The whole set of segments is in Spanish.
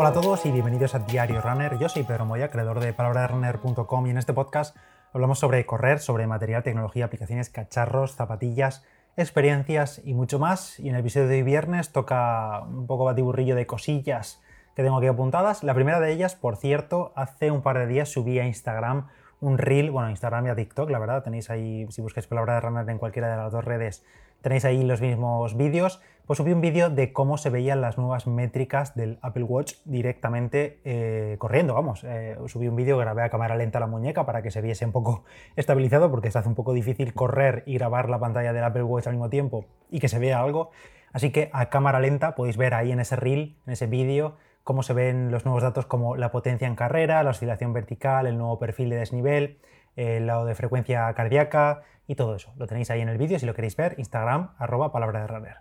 Hola a todos y bienvenidos a Diario Runner. Yo soy Pedro Moya, creador de palabrasrunner.com y en este podcast hablamos sobre correr, sobre material, tecnología, aplicaciones, cacharros, zapatillas, experiencias y mucho más. Y en el episodio de hoy viernes toca un poco batiburrillo de cosillas que tengo aquí apuntadas. La primera de ellas, por cierto, hace un par de días subí a Instagram un reel, bueno, Instagram y a TikTok, la verdad, tenéis ahí, si buscáis palabra de runner en cualquiera de las dos redes, tenéis ahí los mismos vídeos. Pues subí un vídeo de cómo se veían las nuevas métricas del Apple Watch directamente eh, corriendo, vamos. Eh, subí un vídeo, grabé a cámara lenta la muñeca para que se viese un poco estabilizado, porque se hace un poco difícil correr y grabar la pantalla del Apple Watch al mismo tiempo y que se vea algo. Así que a cámara lenta podéis ver ahí en ese reel, en ese vídeo, cómo se ven los nuevos datos como la potencia en carrera, la oscilación vertical, el nuevo perfil de desnivel, el lado de frecuencia cardíaca y todo eso. Lo tenéis ahí en el vídeo si lo queréis ver, Instagram, arroba palabra de runner.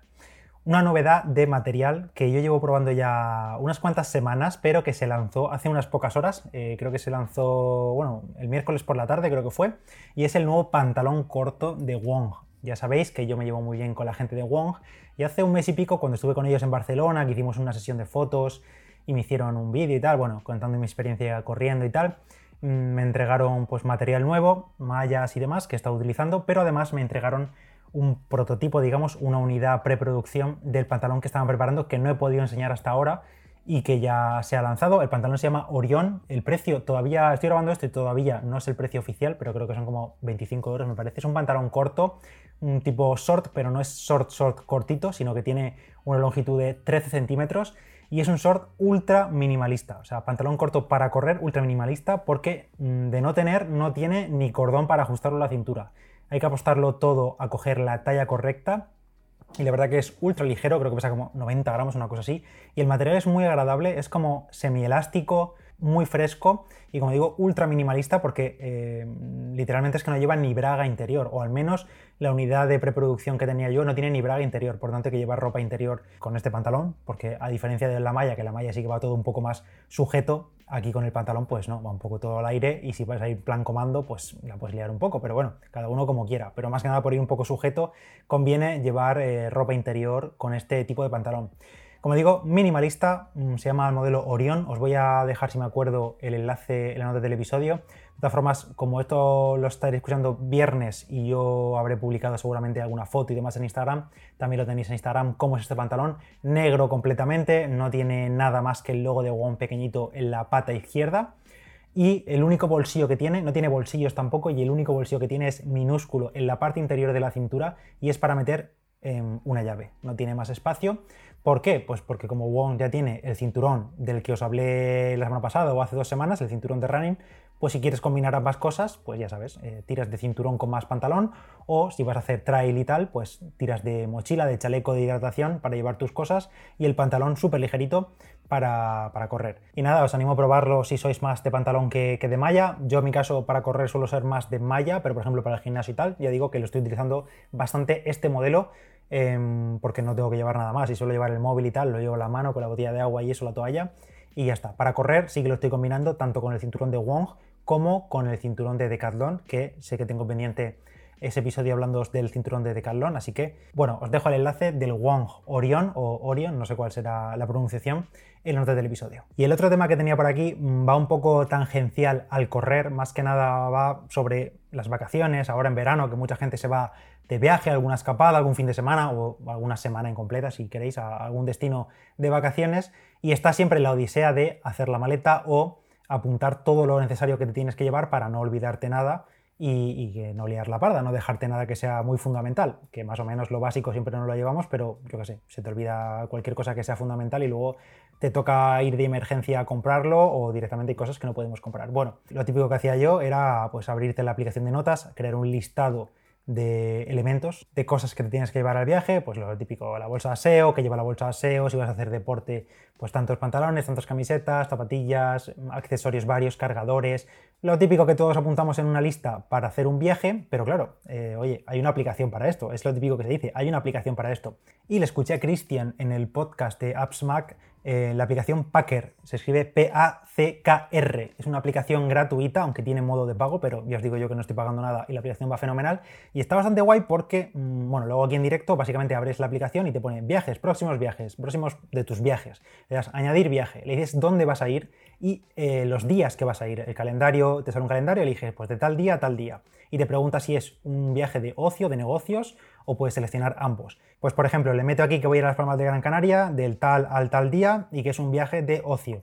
Una novedad de material que yo llevo probando ya unas cuantas semanas, pero que se lanzó hace unas pocas horas. Eh, creo que se lanzó, bueno, el miércoles por la tarde creo que fue. Y es el nuevo pantalón corto de Wong. Ya sabéis que yo me llevo muy bien con la gente de Wong. Y hace un mes y pico, cuando estuve con ellos en Barcelona, que hicimos una sesión de fotos y me hicieron un vídeo y tal, bueno, contando mi experiencia corriendo y tal, mm, me entregaron pues material nuevo, mallas y demás que he estado utilizando, pero además me entregaron un prototipo, digamos, una unidad preproducción del pantalón que estaban preparando que no he podido enseñar hasta ahora y que ya se ha lanzado. El pantalón se llama Orión. El precio todavía, estoy grabando esto y todavía no es el precio oficial, pero creo que son como 25 euros, me parece. Es un pantalón corto, un tipo short, pero no es short, short cortito, sino que tiene una longitud de 13 centímetros y es un short ultra minimalista, o sea, pantalón corto para correr ultra minimalista porque mm, de no tener no tiene ni cordón para ajustarlo a la cintura. Hay que apostarlo todo a coger la talla correcta y la verdad que es ultra ligero, creo que pesa como 90 gramos, una cosa así, y el material es muy agradable, es como semielástico, muy fresco y como digo, ultra minimalista porque eh, literalmente es que no lleva ni braga interior, o al menos la unidad de preproducción que tenía yo no tiene ni braga interior, por tanto hay que llevar ropa interior con este pantalón, porque a diferencia de la malla, que la malla sí que va todo un poco más sujeto, aquí con el pantalón pues no, va un poco todo al aire y si vas a ir plan comando pues la puedes liar un poco, pero bueno, cada uno como quiera, pero más que nada por ir un poco sujeto conviene llevar eh, ropa interior con este tipo de pantalón. Como digo, minimalista, mm, se llama el modelo Orión. Os voy a dejar, si me acuerdo, el enlace en la nota del episodio. De todas formas, como esto lo estaréis escuchando viernes y yo habré publicado seguramente alguna foto y demás en Instagram, también lo tenéis en Instagram. ¿Cómo es este pantalón? Negro completamente, no tiene nada más que el logo de One pequeñito en la pata izquierda. Y el único bolsillo que tiene, no tiene bolsillos tampoco, y el único bolsillo que tiene es minúsculo en la parte interior de la cintura y es para meter em, una llave. No tiene más espacio. ¿Por qué? Pues porque como Wong ya tiene el cinturón del que os hablé la semana pasada o hace dos semanas, el cinturón de running, pues si quieres combinar ambas cosas, pues ya sabes, eh, tiras de cinturón con más pantalón o si vas a hacer trail y tal, pues tiras de mochila, de chaleco de hidratación para llevar tus cosas y el pantalón súper ligerito para, correr. Y nada, os animo a probarlo si sois más de pantalón que, que, de malla. Yo en mi caso para correr suelo ser más de malla, pero por ejemplo para el gimnasio y tal, ya digo que lo estoy utilizando bastante este modelo Em, porque no tengo que llevar nada más. Y suelo llevar el móvil y tal, lo llevo a la mano con la botella de agua y eso, la toalla, y ya está. Para correr sí que lo estoy combinando tanto con el cinturón de Wong como con el cinturón de Decathlon, que sé que tengo pendiente ese episodio hablando del cinturón de Decathlon, así que bueno, os dejo el enlace del Wong Orion o Orion, no sé cuál será la pronunciación, en la nota del episodio. Y el otro tema que tenía por aquí va un poco tangencial al correr, más que nada va sobre las vacaciones, ahora en verano, que mucha gente se va de viaje, alguna escapada, algún fin de semana o alguna semana incompleta, si queréis, a algún destino de vacaciones, y está siempre la odisea de hacer la maleta o apuntar todo lo necesario que te tienes que llevar para no olvidarte nada y, no liar la parda, no dejarte nada que sea muy fundamental, que más o menos lo básico siempre no lo llevamos, pero yo qué sé, se te olvida cualquier cosa que sea fundamental y luego te toca ir de emergencia a comprarlo o directamente hay cosas que no podemos comprar. Bueno, lo típico que hacía yo era pues abrirte la aplicación de notas, crear un listado de elementos, de cosas que te tienes que llevar al viaje, pues lo típico, la bolsa de aseo, que lleva la bolsa de aseo, si vas a hacer deporte, pues tantos pantalones, tantas camisetas, zapatillas, accesorios varios, cargadores, lo típico que todos apuntamos en una lista para hacer un viaje, pero claro, eh, oye, hay una aplicación para esto, es lo típico que se dice, hay una aplicación para esto. Y le escuché a Christian en el podcast de Apps Mac eh, la aplicación Packer. Se escribe P-A-C-K-R. Es una aplicación gratuita, aunque tiene modo de pago, pero ya os digo yo que no estoy pagando nada y la aplicación va fenomenal. Y está bastante guay porque, mm, bueno, luego aquí en directo básicamente abres la aplicación y te pone viajes, próximos viajes, próximos de tus viajes. Le das añadir viaje, le dices dónde vas a ir y eh, los días que vas a ir. El calendario, te sale un calendario, eliges pues de tal día a tal día. Y te pregunta si es un viaje de ocio, de negocios o puedes seleccionar ambos. Pues por ejemplo, le meto aquí que voy a ir a las Palmas de Gran Canaria del tal al tal día y que es un viaje de ocio.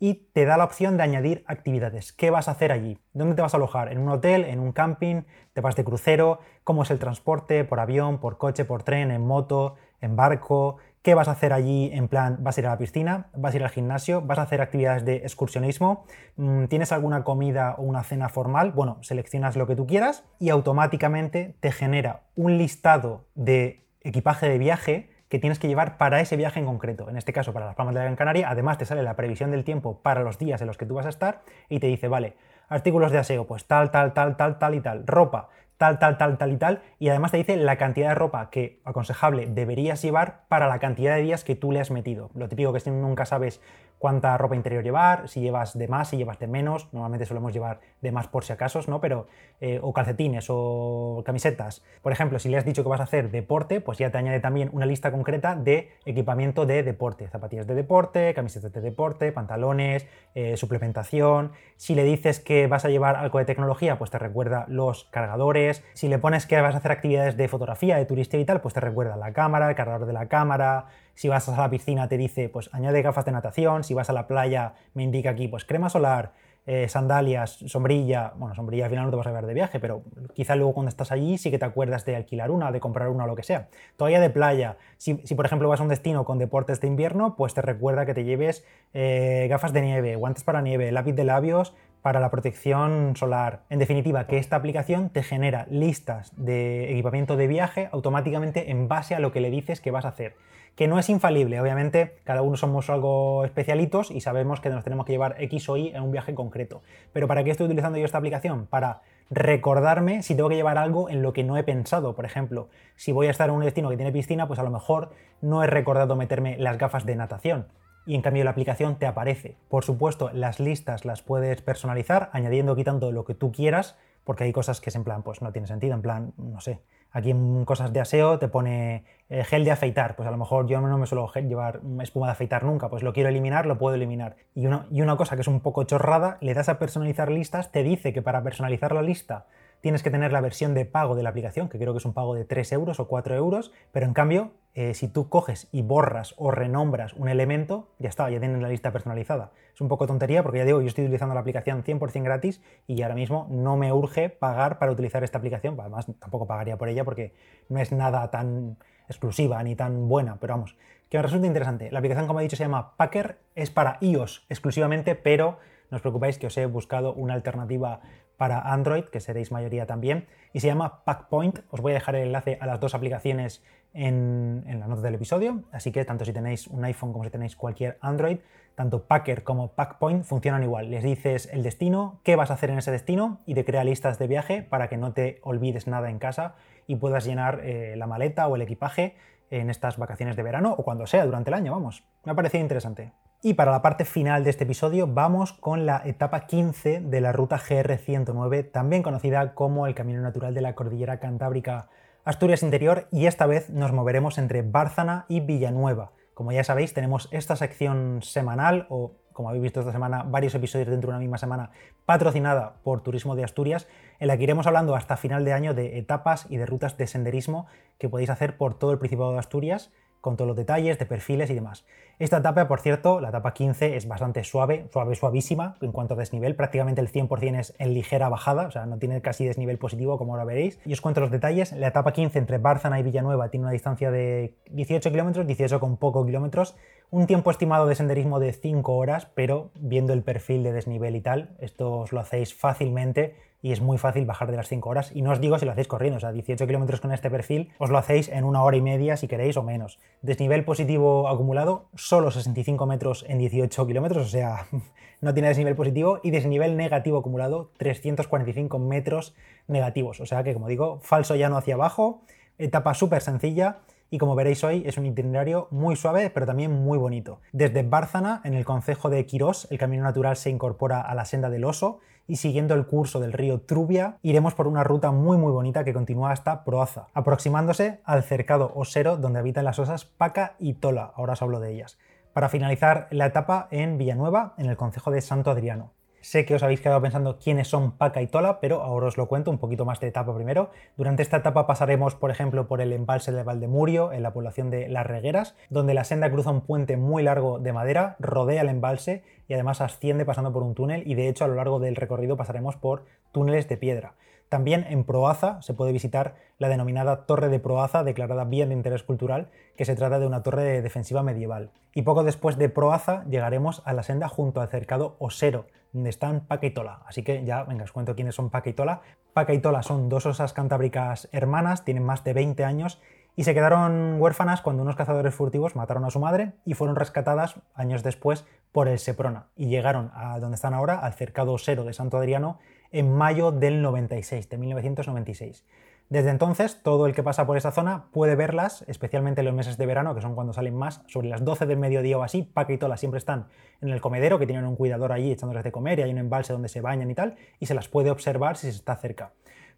Y te da la opción de añadir actividades. ¿Qué vas a hacer allí? ¿Dónde te vas a alojar? ¿En un hotel? ¿En un camping? ¿Te vas de crucero? ¿Cómo es el transporte? ¿Por avión? ¿Por coche? ¿Por tren? ¿En moto? ¿En barco? ¿Qué vas a hacer allí? En plan, ¿vas a ir a la piscina? ¿Vas a ir al gimnasio? ¿Vas a hacer actividades de excursionismo? Mm, ¿Tienes alguna comida o una cena formal? Bueno, seleccionas lo que tú quieras y automáticamente te genera un listado de equipaje de viaje que tienes que llevar para ese viaje en concreto. En este caso, para las Palmas de Gran Canaria, además te sale la previsión del tiempo para los días en los que tú vas a estar y te dice, vale, artículos de aseo, pues tal, tal, tal, tal, tal y tal, ropa, tal, tal, tal, tal y tal, y además te dice la cantidad de ropa que aconsejable deberías llevar para la cantidad de días que tú le has metido. Lo típico que nunca sabes cuánta ropa interior llevar, si llevas de más, si llevas de menos, normalmente solemos llevar de más por si acaso, ¿no? Pero, eh, o calcetines o camisetas. Por ejemplo, si le has dicho que vas a hacer deporte, pues ya te añade también una lista concreta de equipamiento de deporte, zapatillas de deporte, camisetas de deporte, pantalones, eh, suplementación. Si le dices que vas a llevar algo de tecnología, pues te recuerda los cargadores. Si le pones que vas a hacer actividades de fotografía, de turista y tal, pues te recuerda la cámara, el cargador de la cámara, si vas a la piscina te dice, pues añade gafas de natación. Si vas a la playa me indica aquí, pues crema solar, eh, sandalias, sombrilla. Bueno, sombrilla al final no te vas a llevar de viaje, pero quizá luego cuando estás allí sí que te acuerdas de alquilar una, de comprar una o lo que sea. Todavía de playa. Si, por ejemplo vas a un destino con deportes de invierno, pues te recuerda que te lleves eh, gafas de nieve, guantes para nieve, lápiz de labios, para la protección solar. En definitiva, que esta aplicación te genera listas de equipamiento de viaje automáticamente en base a lo que le dices que vas a hacer. Que no es infalible, obviamente cada uno somos algo especialitos y sabemos que nos tenemos que llevar X o Y en un viaje concreto. Pero ¿para qué estoy utilizando yo esta aplicación? Para recordarme si tengo que llevar algo en lo que no he pensado. Por ejemplo, si voy a estar en un destino que tiene piscina, pues a lo mejor no he recordado meterme las gafas de natación y en cambio la aplicación te aparece. Por supuesto, las listas las puedes personalizar añadiendo o quitando lo que tú quieras, porque hay cosas que es en plan, pues no tiene sentido, en plan, no sé. Aquí en cosas de aseo te pone eh, gel de afeitar, pues a lo mejor yo no me suelo llevar espuma de afeitar nunca, pues lo quiero eliminar, lo puedo eliminar. Y una, y una cosa que es un poco chorrada, le das a personalizar listas, te dice que para personalizar la lista tienes que tener la versión de pago de la aplicación, que creo que es un pago de 3 euros o 4 euros, pero en cambio, eh, si tú coges y borras o renombras un elemento, ya está, ya tienes la lista personalizada. Es un poco tontería porque ya digo, yo estoy utilizando la aplicación 100% gratis y ahora mismo no me urge pagar para utilizar esta aplicación, además tampoco pagaría por ella porque no es nada tan exclusiva ni tan buena, pero vamos, que me resulta interesante. La aplicación, como he dicho, se llama Packer, es para iOS exclusivamente, pero no os preocupéis que os he buscado una alternativa para Android, que seréis mayoría también, y se llama Packpoint. Os voy a dejar el enlace a las dos aplicaciones en, la nota del episodio, así que tanto si tenéis un iPhone como si tenéis cualquier Android, tanto Packer como Packpoint funcionan igual. Les dices el destino, qué vas a hacer en ese destino y te crea listas de viaje para que no te olvides nada en casa y puedas llenar eh, la maleta o el equipaje en estas vacaciones de verano o cuando sea durante el año, vamos. Me ha parecido interesante. Y para la parte final de este episodio vamos con la etapa 15 de la ruta GR109, también conocida como el Camino Natural de la Cordillera Cantábrica Asturias Interior, y esta vez nos moveremos entre Bárcana y Villanueva. Como ya sabéis, tenemos esta sección semanal, o como habéis visto esta semana, varios episodios dentro de una misma semana, patrocinada por Turismo de Asturias, en la que iremos hablando hasta final de año de etapas y de rutas de senderismo que podéis hacer por todo el Principado de Asturias con todos los detalles de perfiles y demás. Esta etapa, por cierto, la etapa 15 es bastante suave, suave, suavísima en cuanto a desnivel, prácticamente el 100% es en ligera bajada, o sea, no tiene casi desnivel positivo como ahora veréis. Y os cuento los detalles, la etapa 15 entre Bárcena y Villanueva tiene una distancia de 18 kilómetros, 18 con poco kilómetros, un tiempo estimado de senderismo de 5 horas, pero viendo el perfil de desnivel y tal, esto os lo hacéis fácilmente y es muy fácil bajar de las 5 horas. Y no os digo si lo hacéis corriendo, o sea, 18 kilómetros con este perfil, os lo hacéis en una hora y media si queréis o menos. Desnivel positivo acumulado, solo 65 metros en 18 kilómetros, o sea, no tiene desnivel positivo, y desnivel negativo acumulado, 345 metros negativos. O sea que, como digo, falso llano hacia abajo, etapa súper sencilla y como veréis hoy es un itinerario muy suave pero también muy bonito. Desde Bárcana, en el concejo de Quirós, el camino natural se incorpora a la senda del oso y siguiendo el curso del río Trubia iremos por una ruta muy muy bonita que continúa hasta Proaza, aproximándose al cercado osero donde habitan las osas Paca y Tola, ahora os hablo de ellas, para finalizar la etapa en Villanueva, en el concejo de Santo Adriano. Sé que os habéis quedado pensando quiénes son Paca y Tola, pero ahora os lo cuento un poquito más de etapa primero. Durante esta etapa pasaremos, por ejemplo, por el embalse de Valdemurio, en la población de Las Regueras, donde la senda cruza un puente muy largo de madera, rodea el embalse y además asciende pasando por un túnel y de hecho a lo largo del recorrido pasaremos por túneles de piedra. También en Proaza se puede visitar la denominada Torre de Proaza, declarada bien de interés cultural, que se trata de una torre defensiva medieval. Y poco después de Proaza llegaremos a la senda junto al cercado Osero, donde están Paca y Tola. Así que ya, venga, os cuento quiénes son Paca y Tola. Paca y Tola son dos osas cantábricas hermanas, tienen más de 20 años y se quedaron huérfanas cuando unos cazadores furtivos mataron a su madre y fueron rescatadas años después por el Seprona y llegaron a donde están ahora, al cercado Osero de Santo Adriano, en mayo del 96, de 1996. Desde entonces, todo el que pasa por esa zona puede verlas, especialmente en los meses de verano, que son cuando salen más, sobre las 12 del mediodía o así. Paca y Tola siempre están en el comedero, que tienen un cuidador allí echándoles de comer y hay un embalse donde se bañan y tal, y se las puede observar si se está cerca.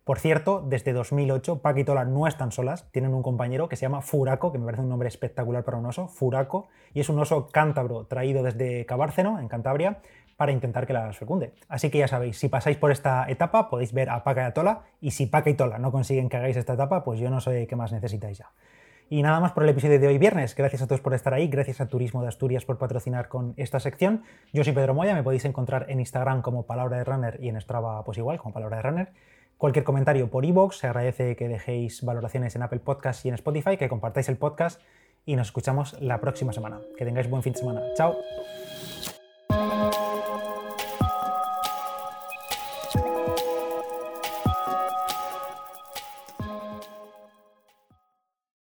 Por cierto, desde 2008, Paca y Tola no están solas, tienen un compañero que se llama Furaco, que me parece un nombre espectacular para un oso, Furaco, y es un oso cántabro traído desde Cabárceno, en Cantabria, para intentar que las fecunde. Así que ya sabéis, si pasáis por esta etapa podéis ver a Paca y a Tola y si Paca y Tola no consiguen que hagáis esta etapa, pues yo no sé qué más necesitáis ya. Y nada más por el episodio de hoy viernes. Gracias a todos por estar ahí, gracias a Turismo de Asturias por patrocinar con esta sección. Yo soy Pedro Moya, me podéis encontrar en Instagram como Palabra de Runner y en Strava pues igual, como Palabra de Runner. Cualquier comentario por iVoox, se agradece que dejéis valoraciones en Apple Podcasts y en Spotify, que compartáis el podcast y nos escuchamos la próxima semana. Que tengáis buen fin de semana. Chao.